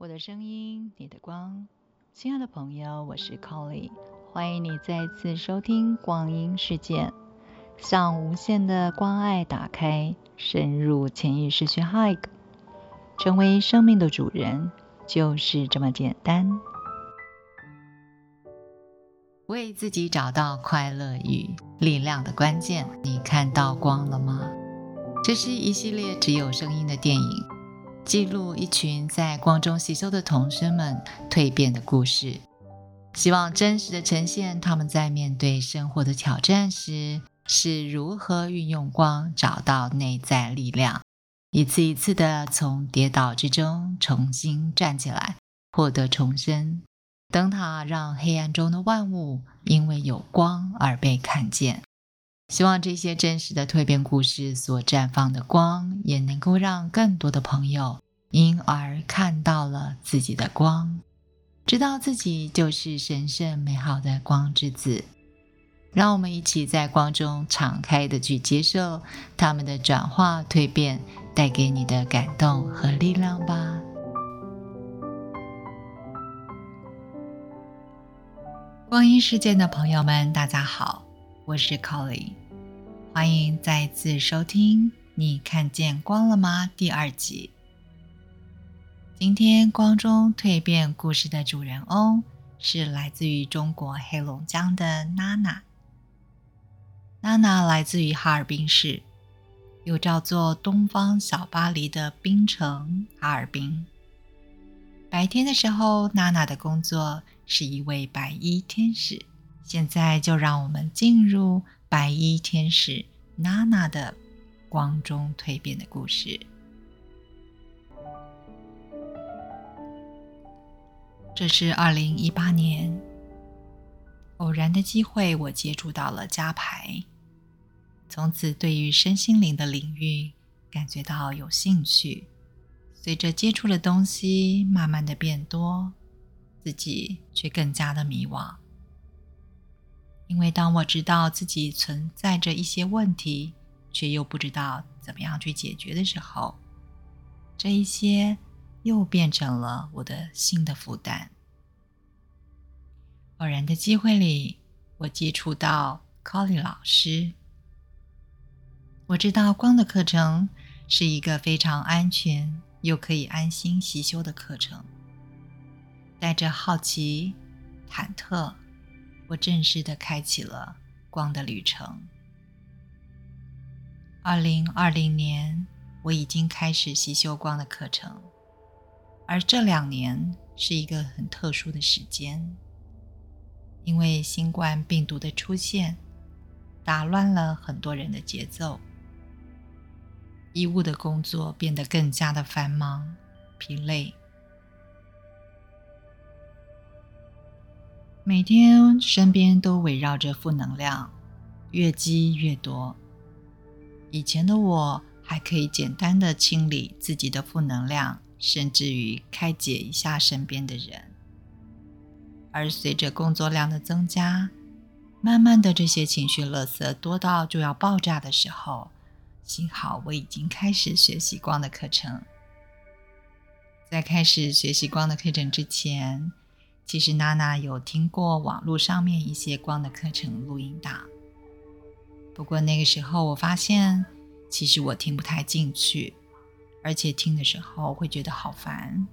我的声音，你的光，亲爱的朋友，我是 Colly，欢迎你再次收听光阴世界，向无限的关爱打开，深入潜意识去 hug，成为生命的主人，就是这么简单。为自己找到快乐与力量的关键，你看到光了吗？这是一系列只有声音的电影。记录一群在光中吸收的同学们蜕变的故事，希望真实的呈现他们在面对生活的挑战时是如何运用光找到内在力量，一次一次的从跌倒之中重新站起来，获得重生。灯塔让黑暗中的万物因为有光而被看见。希望这些真实的蜕变故事所绽放的光，也能够让更多的朋友因而看到了自己的光，知道自己就是神圣美好的光之子。让我们一起在光中敞开的去接受他们的转化蜕变带给你的感动和力量吧。光阴世界的朋友们，大家好。我是 Colly，欢迎再次收听《你看见光了吗》第二集。今天光中蜕变故事的主人翁是来自于中国黑龙江的娜娜。娜娜来自于哈尔滨市，又叫做东方小巴黎的冰城哈尔滨。白天的时候，娜娜的工作是一位白衣天使。现在就让我们进入白衣天使娜娜的光中蜕变的故事。这是二零一八年偶然的机会，我接触到了加牌，从此对于身心灵的领域感觉到有兴趣。随着接触的东西慢慢的变多，自己却更加的迷惘。因为当我知道自己存在着一些问题，却又不知道怎么样去解决的时候，这一些又变成了我的新的负担。偶然的机会里，我接触到 Colly 老师，我知道光的课程是一个非常安全又可以安心习修的课程，带着好奇、忐忑。我正式的开启了光的旅程。二零二零年，我已经开始习修光的课程，而这两年是一个很特殊的时间，因为新冠病毒的出现，打乱了很多人的节奏，医务的工作变得更加的繁忙、疲累。每天身边都围绕着负能量，越积越多。以前的我还可以简单的清理自己的负能量，甚至于开解一下身边的人。而随着工作量的增加，慢慢的这些情绪垃圾多到就要爆炸的时候，幸好我已经开始学习光的课程。在开始学习光的课程之前。其实娜娜有听过网络上面一些光的课程录音档，不过那个时候我发现，其实我听不太进去，而且听的时候会觉得好烦。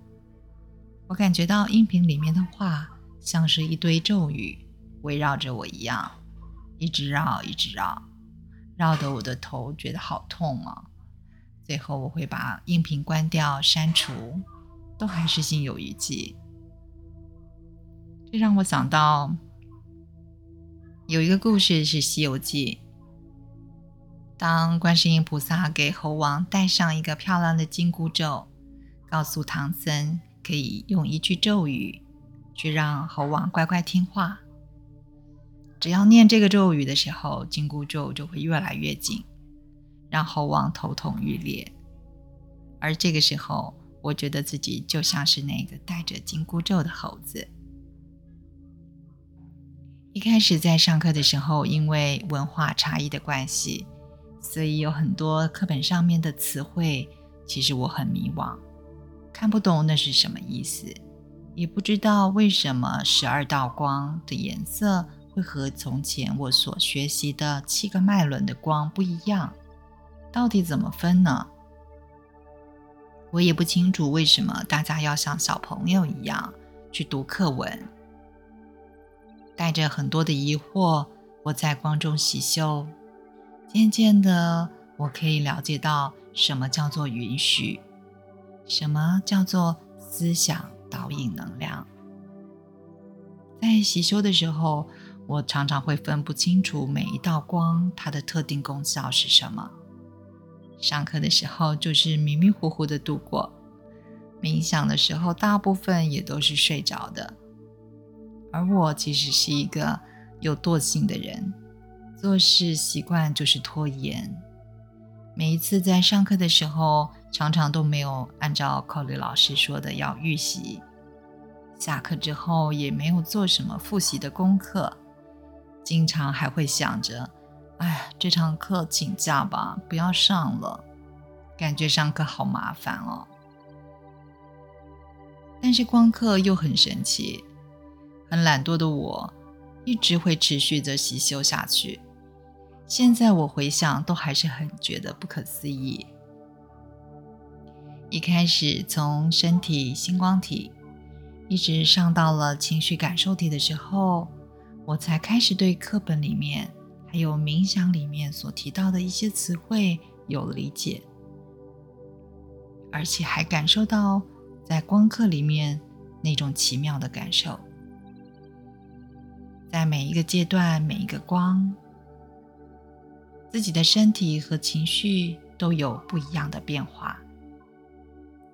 我感觉到音频里面的话像是一堆咒语围绕着我一样，一直绕，一直绕，绕得我的头觉得好痛啊！最后我会把音频关掉删除，都还是心有余悸。这让我想到，有一个故事是《西游记》。当观世音菩萨给猴王戴上一个漂亮的紧箍咒，告诉唐僧可以用一句咒语去让猴王乖乖听话。只要念这个咒语的时候，紧箍咒就会越来越紧，让猴王头痛欲裂。而这个时候，我觉得自己就像是那个戴着紧箍咒的猴子。一开始在上课的时候，因为文化差异的关系，所以有很多课本上面的词汇，其实我很迷惘，看不懂那是什么意思，也不知道为什么十二道光的颜色会和从前我所学习的七个脉轮的光不一样，到底怎么分呢？我也不清楚为什么大家要像小朋友一样去读课文，带着很多的疑惑，我在光中习修，渐渐的，我可以了解到什么叫做允许，什么叫做思想导引能量。在习修的时候，我常常会分不清楚每一道光它的特定功效是什么。上课的时候就是迷迷糊糊的度过，冥想的时候大部分也都是睡着的。而我其实是一个有惰性的人，做事习惯就是拖延。每一次在上课的时候，常常都没有按照考律老师说的要预习。下课之后也没有做什么复习的功课，经常还会想着。哎，这堂课请假吧，不要上了。感觉上课好麻烦哦。但是光课又很神奇，很懒惰的我，一直会持续的习修下去。现在我回想，都还是很觉得不可思议。一开始从身体星光体，一直上到了情绪感受体的时候，我才开始对课本里面。还有冥想里面所提到的一些词汇有理解，而且还感受到在光课里面那种奇妙的感受。在每一个阶段、每一个光，自己的身体和情绪都有不一样的变化。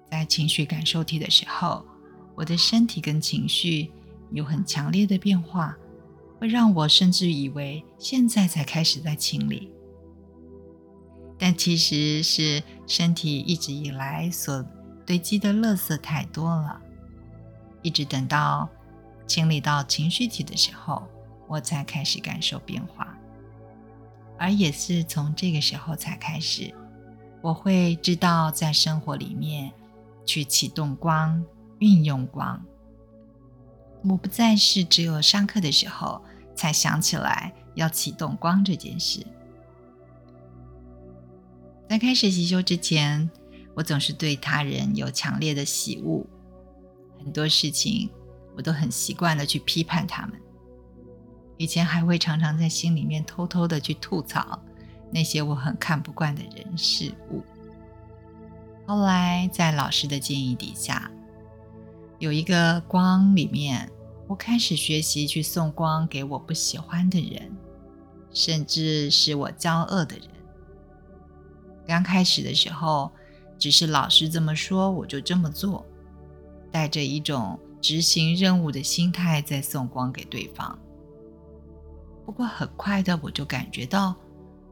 在情绪感受体的时候，我的身体跟情绪有很强烈的变化。会让我甚至以为现在才开始在清理，但其实是身体一直以来所堆积的垃圾太多了，一直等到清理到情绪体的时候，我才开始感受变化，而也是从这个时候才开始，我会知道在生活里面去启动光，运用光，我不再是只有上课的时候。才想起来要启动光这件事。在开始习修之前，我总是对他人有强烈的喜恶，很多事情我都很习惯的去批判他们。以前还会常常在心里面偷偷的去吐槽那些我很看不惯的人事物。后来在老师的建议底下，有一个光里面。我开始学习去送光给我不喜欢的人，甚至是我骄傲的人。刚开始的时候，只是老师这么说，我就这么做，带着一种执行任务的心态在送光给对方。不过很快的，我就感觉到，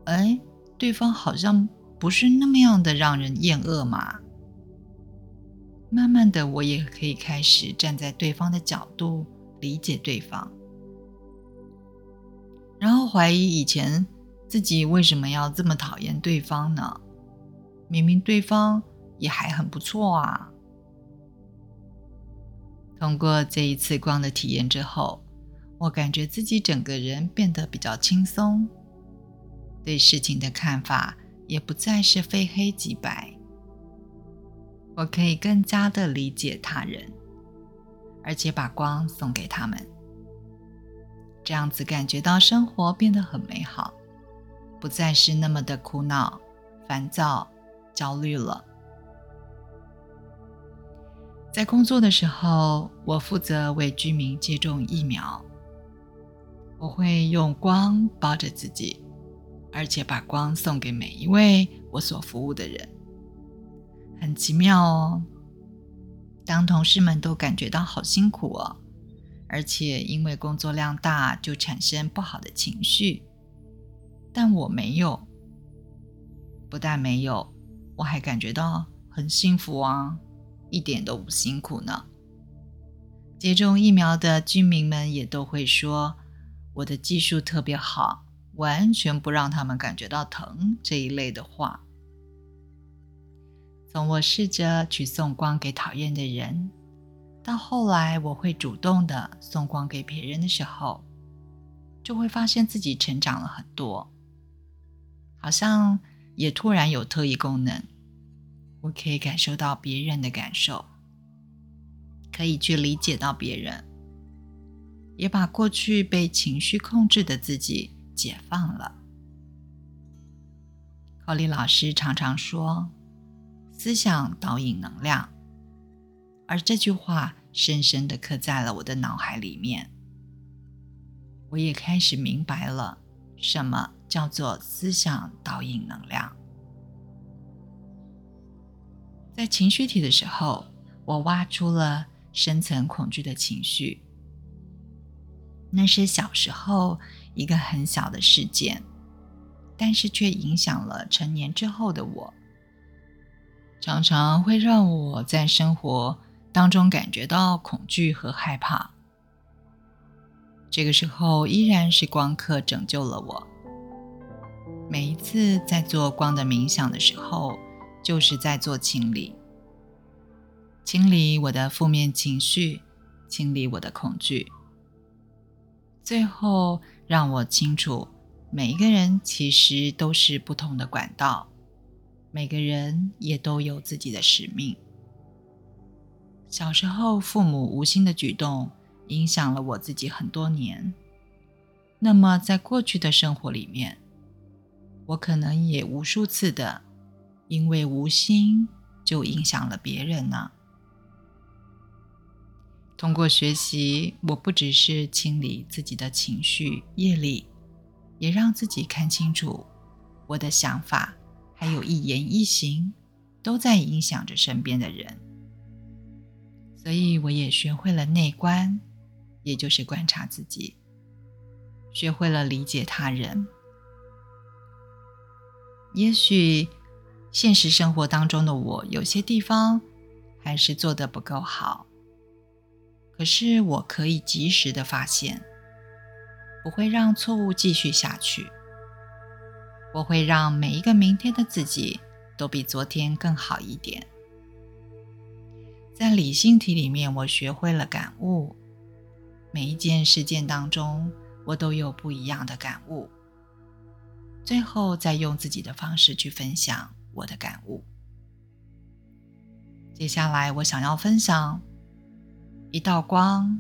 哎，对方好像不是那么样的让人厌恶嘛。慢慢的，我也可以开始站在对方的角度。理解对方，然后怀疑以前自己为什么要这么讨厌对方呢？明明对方也还很不错啊。通过这一次光的体验之后，我感觉自己整个人变得比较轻松，对事情的看法也不再是非黑即白，我可以更加的理解他人。而且把光送给他们，这样子感觉到生活变得很美好，不再是那么的苦恼、烦躁、焦虑了。在工作的时候，我负责为居民接种疫苗，我会用光包着自己，而且把光送给每一位我所服务的人，很奇妙哦。当同事们都感觉到好辛苦哦，而且因为工作量大就产生不好的情绪，但我没有，不但没有，我还感觉到很幸福啊，一点都不辛苦呢。接种疫苗的居民们也都会说我的技术特别好，完全不让他们感觉到疼这一类的话。从我试着去送光给讨厌的人，到后来我会主动的送光给别人的时候，就会发现自己成长了很多，好像也突然有特异功能，我可以感受到别人的感受，可以去理解到别人，也把过去被情绪控制的自己解放了。考利老师常常说。思想导引能量，而这句话深深的刻在了我的脑海里面。我也开始明白了什么叫做思想导引能量。在情绪体的时候，我挖出了深层恐惧的情绪，那是小时候一个很小的事件，但是却影响了成年之后的我。常常会让我在生活当中感觉到恐惧和害怕。这个时候，依然是光刻拯救了我。每一次在做光的冥想的时候，就是在做清理，清理我的负面情绪，清理我的恐惧，最后让我清楚，每一个人其实都是不同的管道。每个人也都有自己的使命。小时候，父母无心的举动影响了我自己很多年。那么，在过去的生活里面，我可能也无数次的因为无心就影响了别人呢。通过学习，我不只是清理自己的情绪业力，也让自己看清楚我的想法。还有一言一行，都在影响着身边的人，所以我也学会了内观，也就是观察自己，学会了理解他人。也许现实生活当中的我有些地方还是做得不够好，可是我可以及时的发现，不会让错误继续下去。我会让每一个明天的自己都比昨天更好一点。在理性体里面，我学会了感悟。每一件事件当中，我都有不一样的感悟。最后，再用自己的方式去分享我的感悟。接下来，我想要分享一道光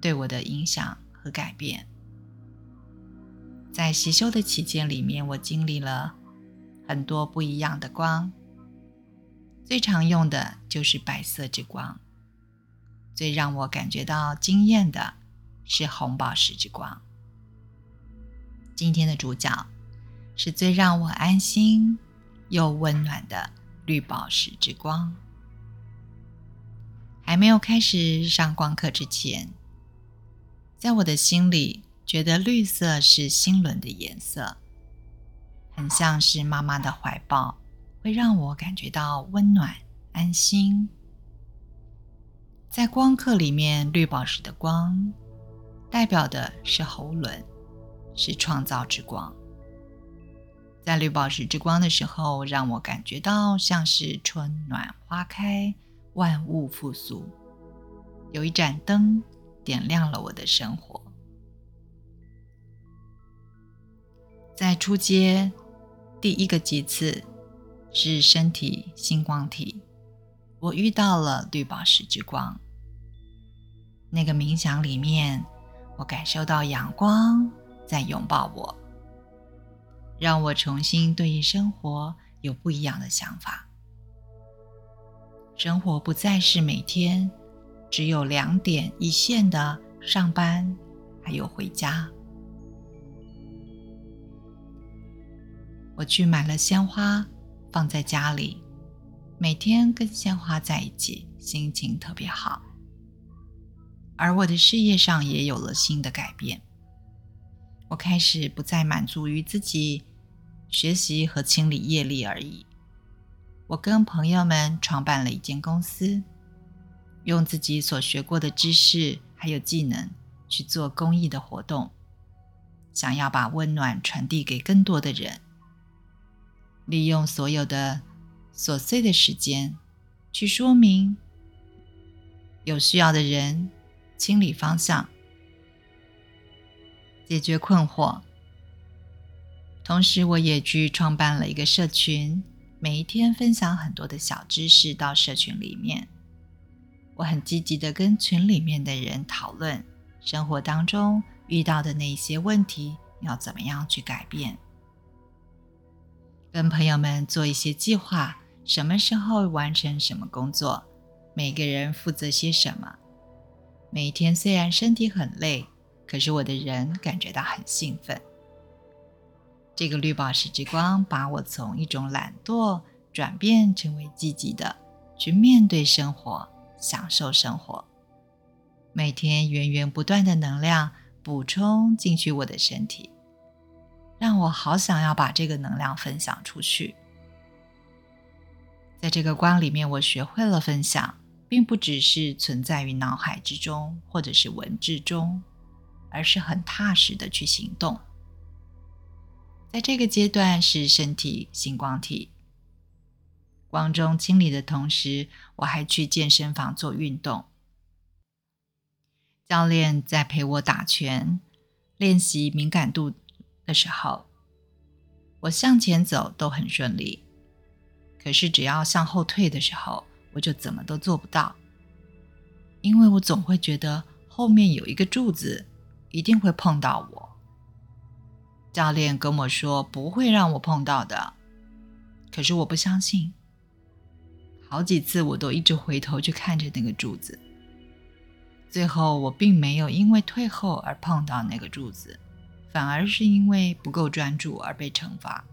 对我的影响和改变。在习修的期间里面，我经历了很多不一样的光。最常用的就是白色之光，最让我感觉到惊艳的是红宝石之光。今天的主角是最让我安心又温暖的绿宝石之光。还没有开始上光课之前，在我的心里。觉得绿色是心轮的颜色，很像是妈妈的怀抱，会让我感觉到温暖、安心。在光课里面，绿宝石的光代表的是喉轮，是创造之光。在绿宝石之光的时候，让我感觉到像是春暖花开，万物复苏，有一盏灯点亮了我的生活。在初阶第一个级次是身体星光体，我遇到了绿宝石之光。那个冥想里面，我感受到阳光在拥抱我，让我重新对生活有不一样的想法。生活不再是每天只有两点一线的上班，还有回家。我去买了鲜花，放在家里，每天跟鲜花在一起，心情特别好。而我的事业上也有了新的改变，我开始不再满足于自己学习和清理业力而已。我跟朋友们创办了一间公司，用自己所学过的知识还有技能去做公益的活动，想要把温暖传递给更多的人。利用所有的琐碎的时间去说明有需要的人，清理方向，解决困惑。同时，我也去创办了一个社群，每一天分享很多的小知识到社群里面。我很积极的跟群里面的人讨论生活当中遇到的那些问题要怎么样去改变，跟朋友们做一些计划，什么时候完成什么工作，每个人负责些什么。每一天虽然身体很累，可是我的人感觉到很兴奋。这个绿宝石之光把我从一种懒惰转变成为积极的，去面对生活。享受生活，每天源源不断的能量补充进去我的身体，让我好想要把这个能量分享出去。在这个光里面，我学会了分享，并不只是存在于脑海之中或者是文字中，而是很踏实的去行动。在这个阶段是身体星光体。光中清理的同时，我还去健身房做运动。教练在陪我打拳、练习敏感度的时候，我向前走都很顺利。可是只要向后退的时候，我就怎么都做不到，因为我总会觉得后面有一个柱子，一定会碰到我。教练跟我说不会让我碰到的，可是我不相信。好几次，我都一直回头去看着那个柱子。最后，我并没有因为退后而碰到那个柱子，反而是因为不够专注而被惩罚。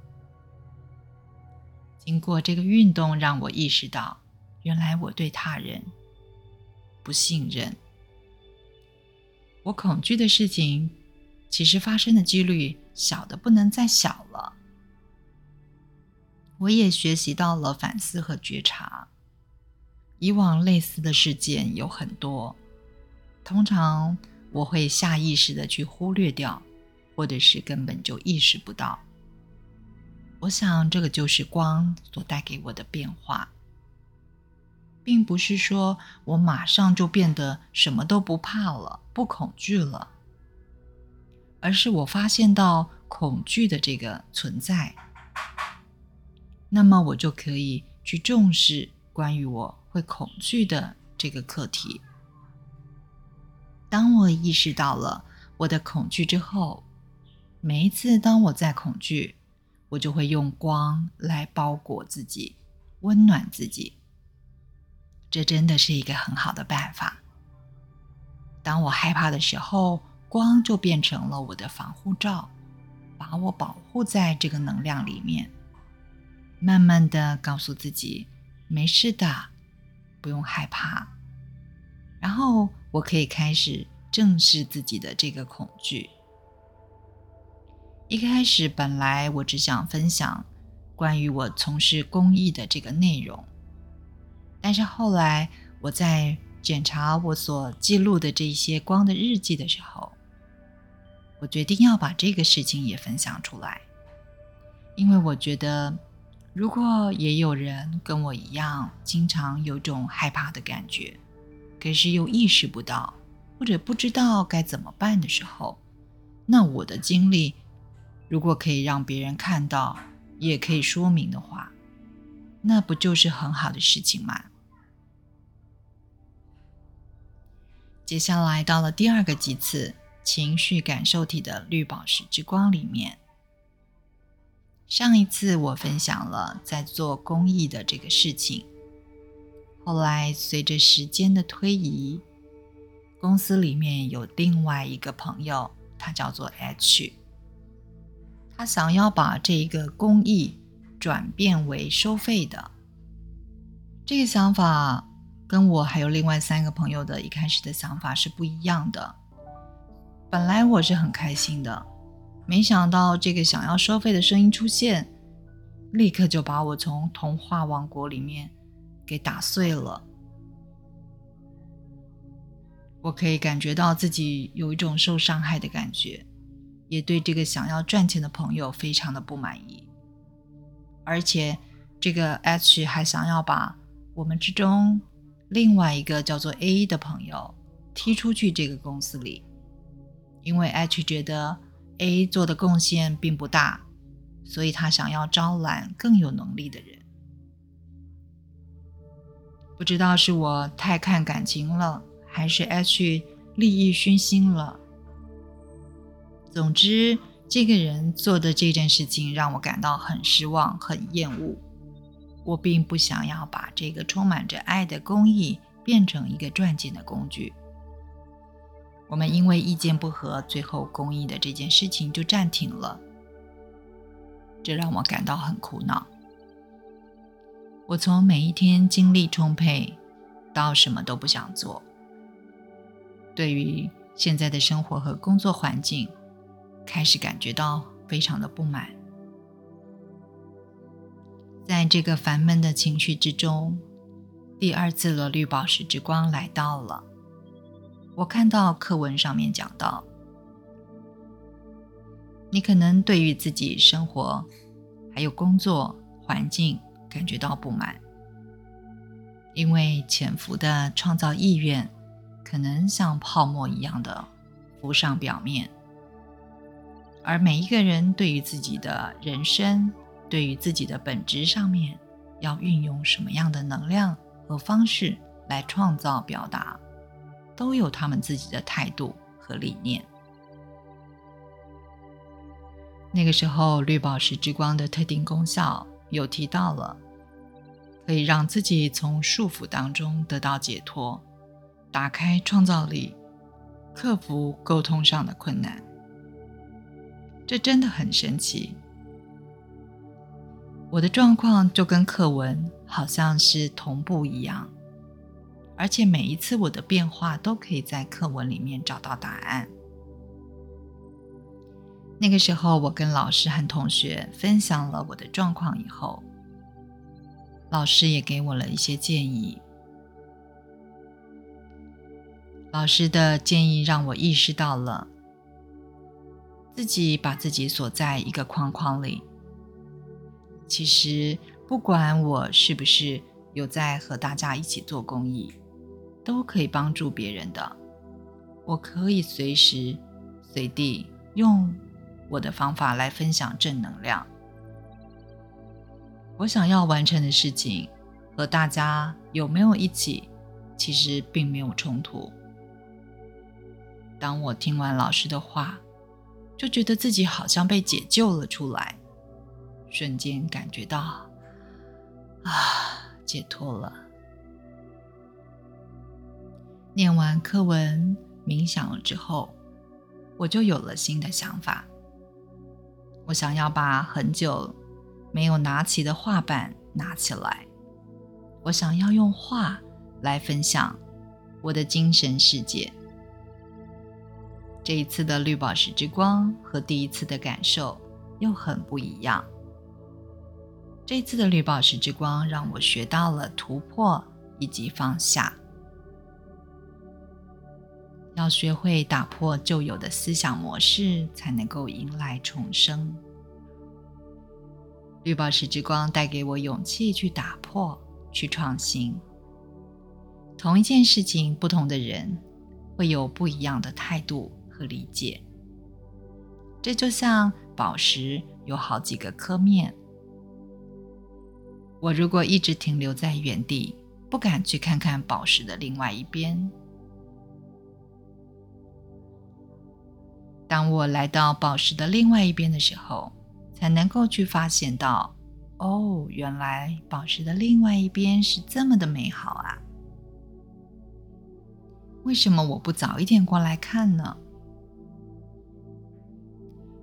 经过这个运动，让我意识到，原来我对他人不信任。我恐惧的事情，其实发生的几率小的不能再小了。我也学习到了反思和觉察。以往类似的事件有很多，通常我会下意识的去忽略掉，或者是根本就意识不到。我想这个就是光所带给我的变化，并不是说我马上就变得什么都不怕了、不恐惧了，而是我发现到恐惧的这个存在，那么我就可以去重视关于我。会恐惧的这个课题。当我意识到了我的恐惧之后，每一次当我在恐惧，我就会用光来包裹自己，温暖自己。这真的是一个很好的办法。当我害怕的时候，光就变成了我的防护罩，把我保护在这个能量里面。慢慢的告诉自己，没事的。不用害怕，然后我可以开始正视自己的这个恐惧。一开始本来我只想分享关于我从事公益的这个内容，但是后来我在检查我所记录的这些光的日记的时候，我决定要把这个事情也分享出来，因为我觉得。如果也有人跟我一样，经常有种害怕的感觉，可是又意识不到或者不知道该怎么办的时候，那我的经历如果可以让别人看到，也可以说明的话，那不就是很好的事情吗？接下来到了第二个级次，情绪感受体的绿宝石之光里面。上一次我分享了在做公益的这个事情，后来随着时间的推移，公司里面有另外一个朋友，他叫做 H，他想要把这一个公益转变为收费的，这个想法跟我还有另外三个朋友的一开始的想法是不一样的。本来我是很开心的。没想到这个想要收费的声音出现，立刻就把我从童话王国里面给打碎了。我可以感觉到自己有一种受伤害的感觉，也对这个想要赚钱的朋友非常的不满意。而且这个 H 还想要把我们之中另外一个叫做 A 的朋友踢出去这个公司里，因为 H 觉得 A 做的贡献并不大，所以他想要招揽更有能力的人。不知道是我太看感情了，还是 H 利益熏心了。总之，这个人做的这件事情让我感到很失望、很厌恶。我并不想要把这个充满着爱的公益变成一个赚钱的工具。我们因为意见不合，最后公益的这件事情就暂停了，这让我感到很苦恼。我从每一天精力充沛，到什么都不想做。对于现在的生活和工作环境，开始感觉到非常的不满。在这个烦闷的情绪之中，第二次的绿宝石之光来到了。我看到课文上面讲到，你可能对于自己生活还有工作环境感觉到不满，因为潜伏的创造意愿可能像泡沫一样的浮上表面，而每一个人对于自己的人生。对于自己的本质上面，要运用什么样的能量和方式来创造表达，都有他们自己的态度和理念。那个时候，绿宝石之光的特定功效有提到了，可以让自己从束缚当中得到解脱，打开创造力，克服沟通上的困难。这真的很神奇。我的状况就跟课文好像是同步一样，而且每一次我的变化都可以在课文里面找到答案。那个时候，我跟老师和同学分享了我的状况以后，老师也给我了一些建议。老师的建议让我意识到了自己把自己锁在一个框框里。其实，不管我是不是有在和大家一起做公益，都可以帮助别人的。我可以随时随地用我的方法来分享正能量。我想要完成的事情和大家有没有一起，其实并没有冲突。当我听完老师的话，就觉得自己好像被解救了出来。瞬间感觉到啊，解脱了。念完课文、冥想了之后，我就有了新的想法。我想要把很久没有拿起的画板拿起来，我想要用画来分享我的精神世界。这一次的绿宝石之光和第一次的感受又很不一样。这次的绿宝石之光让我学到了突破以及放下，要学会打破旧有的思想模式，才能够迎来重生。绿宝石之光带给我勇气去打破、去创新。同一件事情，不同的人会有不一样的态度和理解。这就像宝石有好几个刻面。我如果一直停留在原地，不敢去看看宝石的另外一边。当我来到宝石的另外一边的时候，才能够去发现到，哦，原来宝石的另外一边是这么的美好啊！为什么我不早一点过来看呢？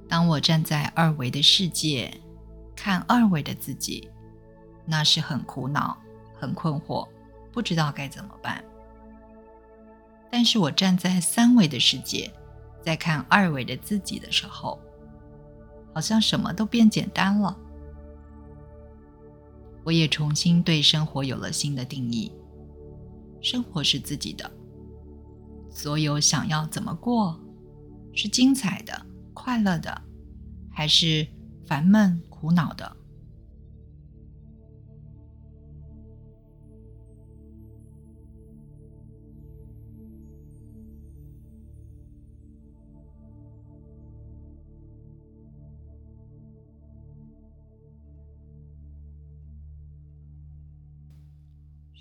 当我站在二维的世界，看二维的自己。那是很苦恼、很困惑，不知道该怎么办。但是我站在三维的世界，在看二维的自己的时候，好像什么都变简单了。我也重新对生活有了新的定义：生活是自己的，所有想要怎么过，是精彩的、快乐的，还是烦闷、苦恼的？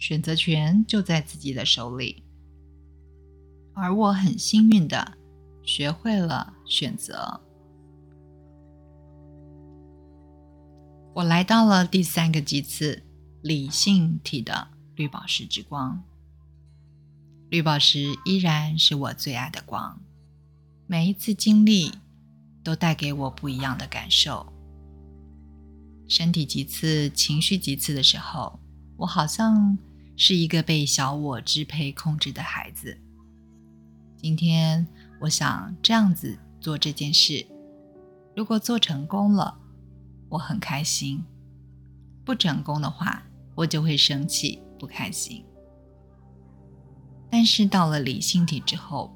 选择权就在自己的手里。而我很幸运的学会了选择。我来到了第三个极次，理性体的绿宝石之光。绿宝石依然是我最爱的光，每一次经历都带给我不一样的感受。身体几次、情绪几次的时候，我好像是一个被小我支配、控制的孩子。今天我想这样子做这件事，如果做成功了，我很开心；不成功的话，我就会生气、不开心。但是到了理性体之后，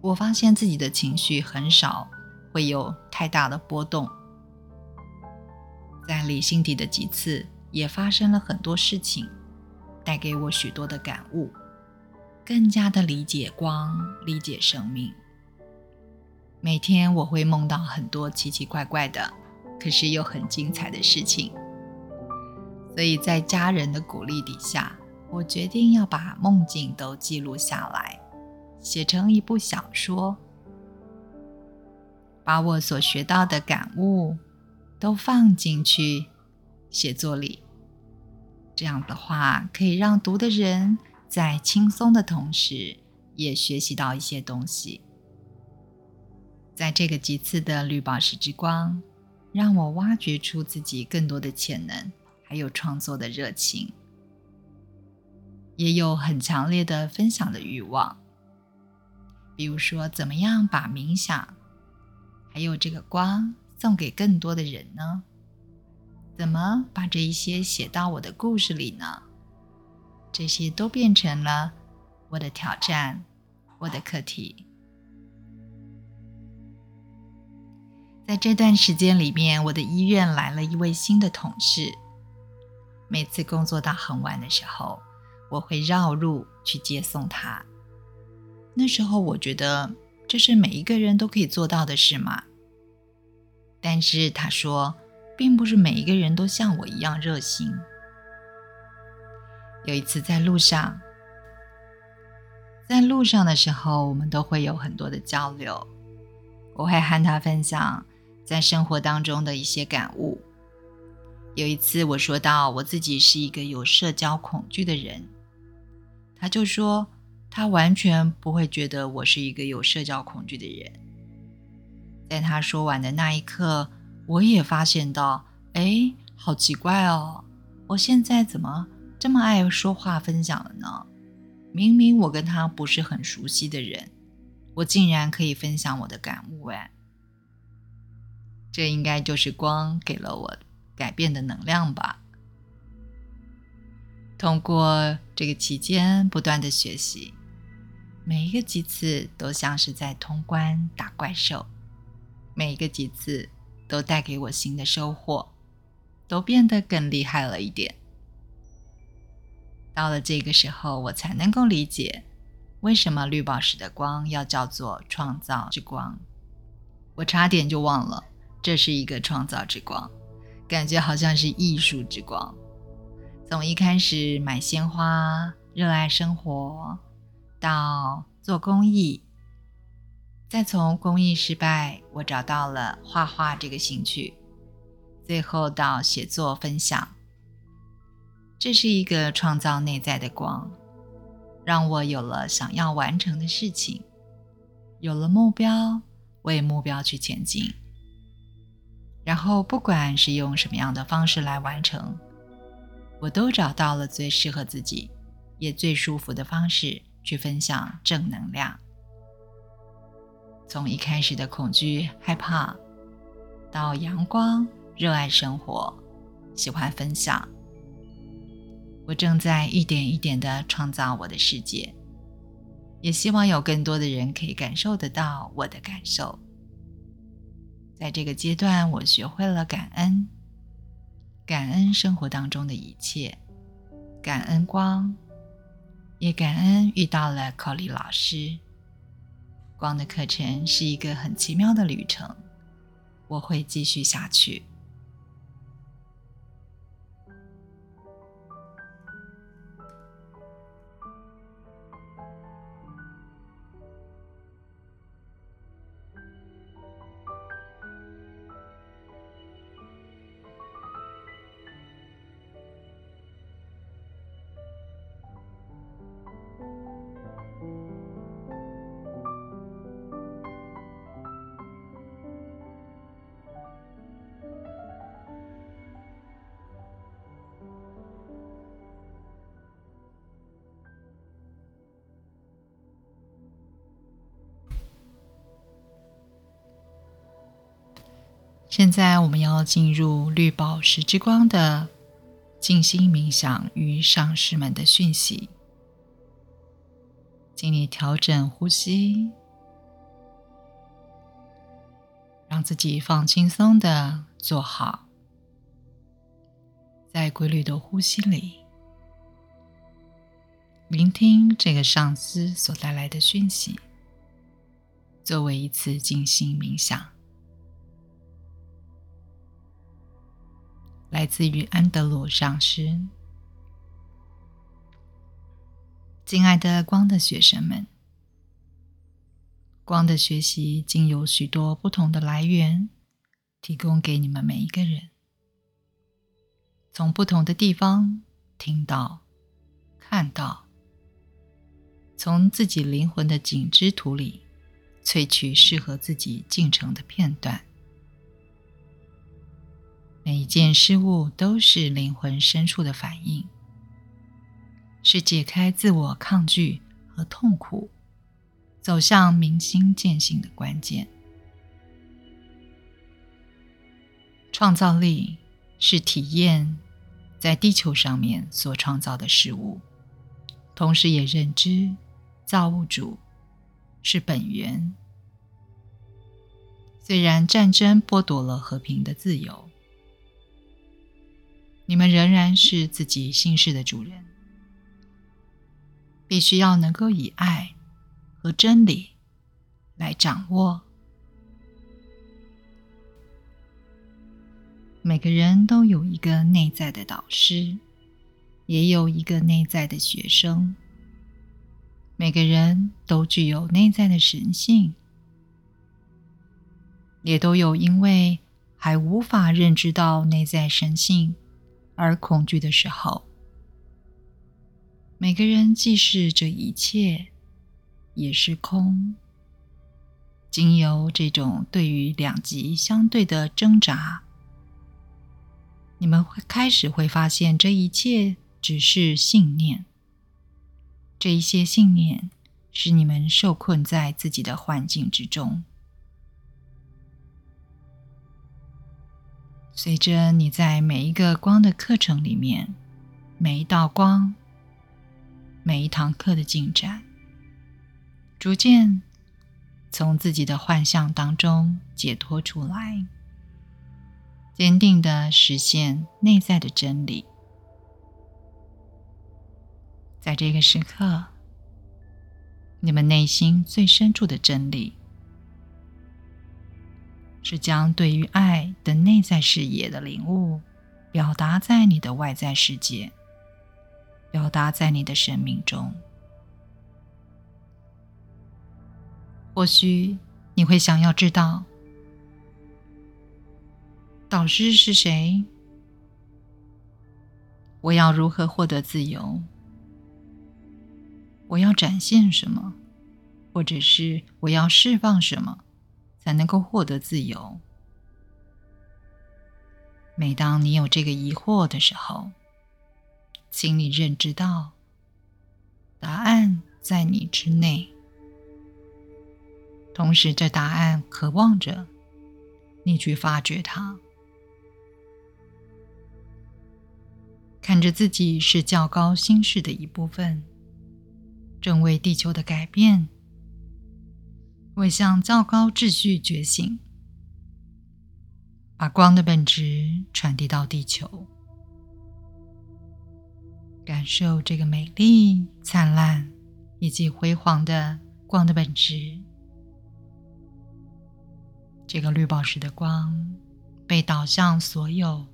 我发现自己的情绪很少会有太大的波动。在理性体的几次，也发生了很多事情，带给我许多的感悟。更加的理解光，理解生命。每天我会梦到很多奇奇怪怪的，可是又很精彩的事情。所以在家人的鼓励底下，我决定要把梦境都记录下来，写成一部小说，把我所学到的感悟都放进去写作里。这样的话，可以让读的人。在轻松的同时，也学习到一些东西。在这个几次的绿宝石之光，让我挖掘出自己更多的潜能，还有创作的热情，也有很强烈的分享的欲望。比如说，怎么样把冥想，还有这个光送给更多的人呢？怎么把这一些写到我的故事里呢？这些都变成了我的挑战，我的课题。在这段时间里面，我的医院来了一位新的同事。每次工作到很晚的时候，我会绕路去接送他。那时候我觉得这是每一个人都可以做到的事嘛。但是他说，并不是每一个人都像我一样热心。有一次在路上，在路上的时候，我们都会有很多的交流。我会和他分享在生活当中的一些感悟。有一次我说到我自己是一个有社交恐惧的人，他就说他完全不会觉得我是一个有社交恐惧的人。在他说完的那一刻，我也发现到，哎，好奇怪哦，我现在怎么？这么爱说话分享了呢？明明我跟他不是很熟悉的人，我竟然可以分享我的感悟哎！这应该就是光给了我改变的能量吧。通过这个期间不断的学习，每一个几次都像是在通关打怪兽，每一个几次都带给我新的收获，都变得更厉害了一点。到了这个时候，我才能够理解为什么绿宝石的光要叫做创造之光。我差点就忘了，这是一个创造之光，感觉好像是艺术之光。从一开始买鲜花、热爱生活，到做公益，再从公益失败，我找到了画画这个兴趣，最后到写作分享。这是一个创造内在的光，让我有了想要完成的事情，有了目标，为目标去前进。然后，不管是用什么样的方式来完成，我都找到了最适合自己，也最舒服的方式去分享正能量。从一开始的恐惧、害怕，到阳光、热爱生活、喜欢分享。我正在一点一点的创造我的世界，也希望有更多的人可以感受得到我的感受。在这个阶段，我学会了感恩，感恩生活当中的一切，感恩光，也感恩遇到了 Colly 老师。光的课程是一个很奇妙的旅程，我会继续下去。现在我们要进入绿宝石之光的静心冥想与上师们的讯息，请你调整呼吸，让自己放轻松的坐好，在规律的呼吸里，聆听这个上司所带来的讯息，作为一次静心冥想。来自于安德鲁上师，敬爱的光的学生们，光的学习经由许多不同的来源，提供给你们每一个人，从不同的地方听到、看到，从自己灵魂的景之图里萃取适合自己进程的片段。每一件事物都是灵魂深处的反应，是解开自我抗拒和痛苦，走向明心见性的关键。创造力是体验在地球上面所创造的事物，同时也认知造物主是本源。虽然战争剥夺了和平的自由。你们仍然是自己心事的主人，必须要能够以爱和真理来掌握。每个人都有一个内在的导师，也有一个内在的学生。每个人都具有内在的神性，也都有因为还无法认知到内在神性。而恐惧的时候，每个人既是这一切，也是空。经由这种对于两极相对的挣扎，你们会开始会发现，这一切只是信念。这一些信念使你们受困在自己的幻境之中。随着你在每一个光的课程里面，每一道光，每一堂课的进展，逐渐从自己的幻象当中解脱出来，坚定的实现内在的真理。在这个时刻，你们内心最深处的真理。是将对于爱的内在视野的领悟，表达在你的外在世界，表达在你的生命中。或许你会想要知道，导师是谁？我要如何获得自由？我要展现什么？或者是我要释放什么？才能够获得自由。每当你有这个疑惑的时候，请你认知到，答案在你之内。同时，这答案渴望着你去发掘它，看着自己是较高心事的一部分，正为地球的改变。为向较高秩序觉醒，把光的本质传递到地球，感受这个美丽、灿烂以及辉煌的光的本质。这个绿宝石的光被导向所有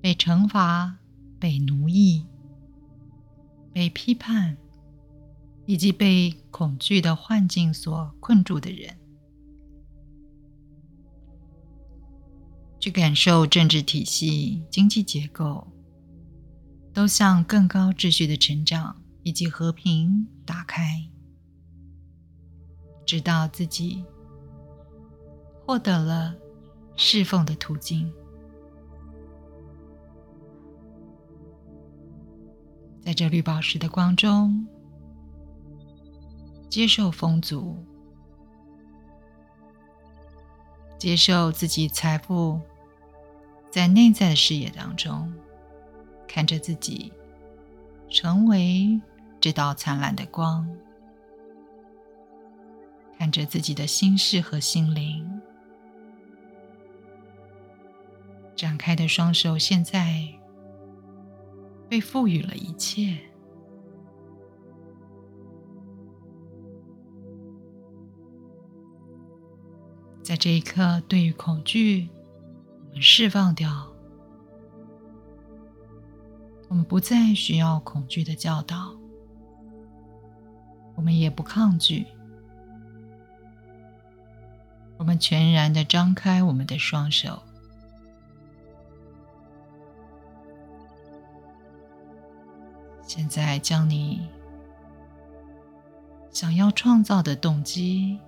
被惩罚、被奴役、被批判。以及被恐惧的幻境所困住的人，去感受政治体系、经济结构都向更高秩序的成长以及和平打开，直到自己获得了侍奉的途径，在这绿宝石的光中。接受丰足，接受自己财富在内在的视野当中，看着自己成为这道灿烂的光，看着自己的心事和心灵，展开的双手现在被赋予了一切。在这一刻，对于恐惧，我们释放掉，我们不再需要恐惧的教导，我们也不抗拒，我们全然的张开我们的双手，现在将你想要创造的动机。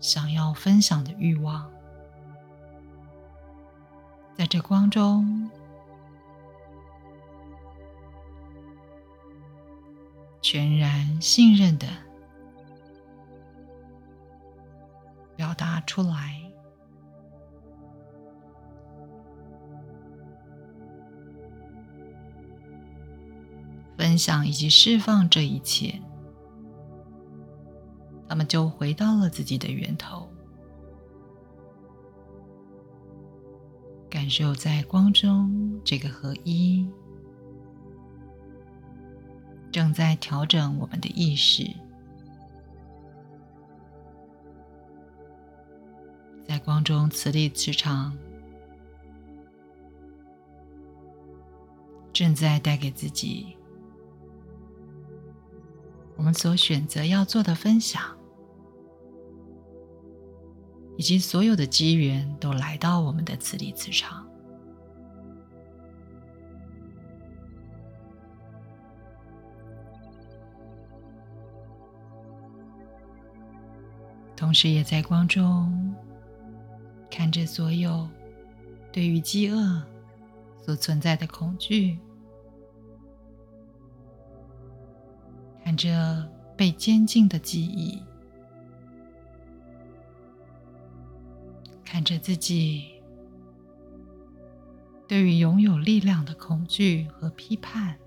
想要分享的欲望，在这光中全然信任的表达出来，分享以及释放这一切。他们就回到了自己的源头，感受在光中这个合一，正在调整我们的意识，在光中磁力磁场正在带给自己我们所选择要做的分享。以及所有的机缘都来到我们的磁力磁场，同时也在光中看着所有对于饥饿所存在的恐惧，看着被监禁的记忆。看着自己对于拥有力量的恐惧和批判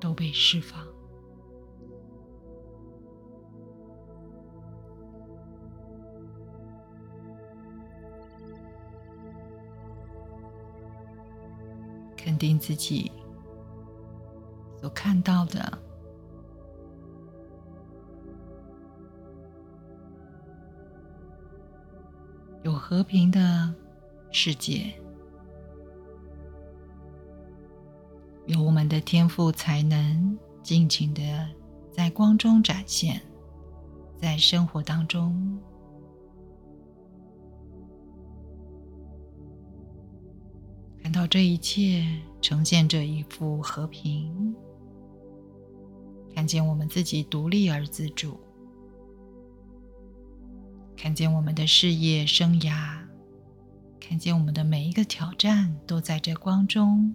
都被释放，肯定自己所看到的。和平的世界，有我们的天赋才能尽情的在光中展现，在生活当中看到这一切呈现着一幅和平，看见我们自己独立而自主。看见我们的事业生涯，看见我们的每一个挑战都在这光中，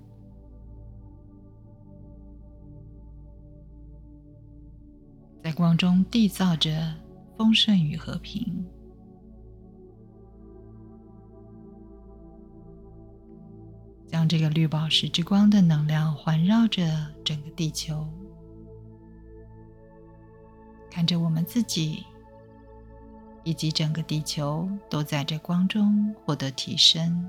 在光中缔造着丰盛与和平，将这个绿宝石之光的能量环绕着整个地球，看着我们自己。以及整个地球都在这光中获得提升，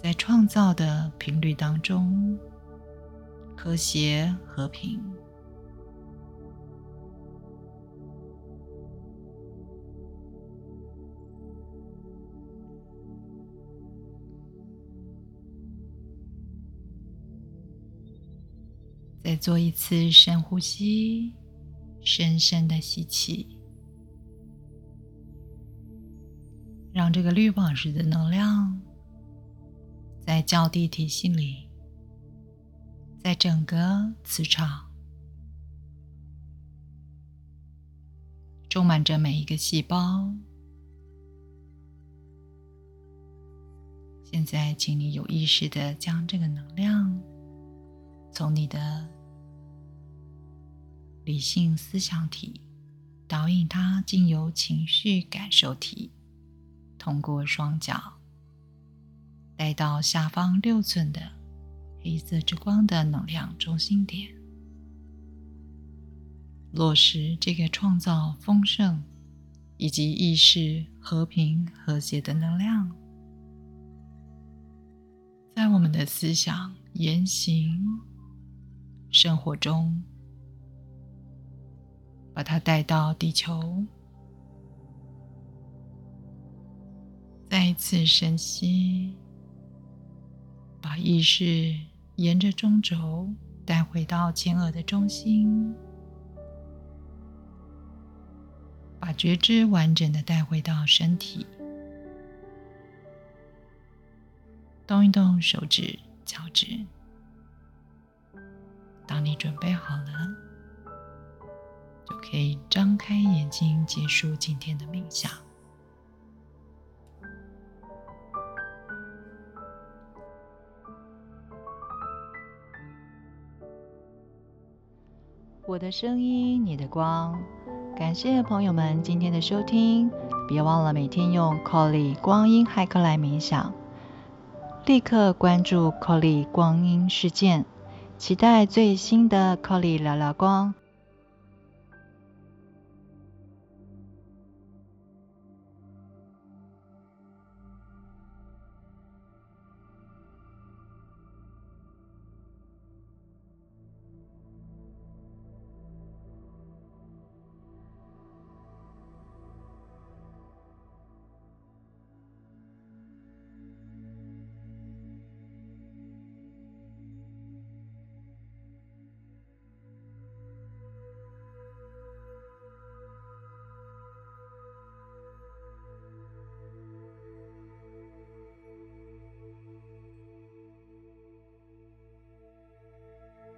在创造的频率当中，和谐和平，再做一次深呼吸，深深的吸气。让这个绿宝石的能量在较低体系里，在整个磁场充满着每一个细胞。现在，请你有意识的将这个能量从你的理性思想体导引它经由情绪感受体，通过双脚，带到下方六寸的黑色之光的能量中心点，落实这个创造丰盛以及意识和平和谐的能量，在我们的思想、言行、生活中。把它带到地球，再一次深吸，把意识沿着中轴带回到前额的中心，把觉知完整的带回到身体，动一动手指、脚趾。当你准备好了。就可以张开眼睛，结束今天的冥想。我的声音，你的光。感谢朋友们今天的收听，别忘了每天用 Colly 光阴骇客来冥想。立刻关注 Colly 光阴事件，期待最新的 Colly 聊聊光。